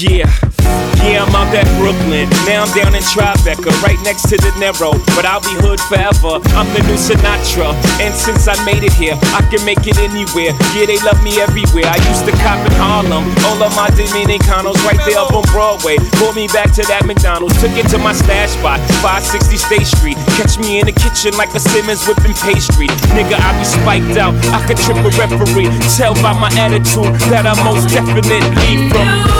Yeah, yeah, I'm out that Brooklyn. Now I'm down in Tribeca, right next to De Niro. But I'll be hood forever. I'm the new Sinatra. And since I made it here, I can make it anywhere. Yeah, they love me everywhere. I used to cop in Harlem. All of my Dominicanos right there up on Broadway. Pulled me back to that McDonald's. Took it to my stash spot, 560 State Street. Catch me in the kitchen like a Simmons whipping pastry. Nigga, I be spiked out. I could trip a referee. Tell by my attitude that I most definitely from.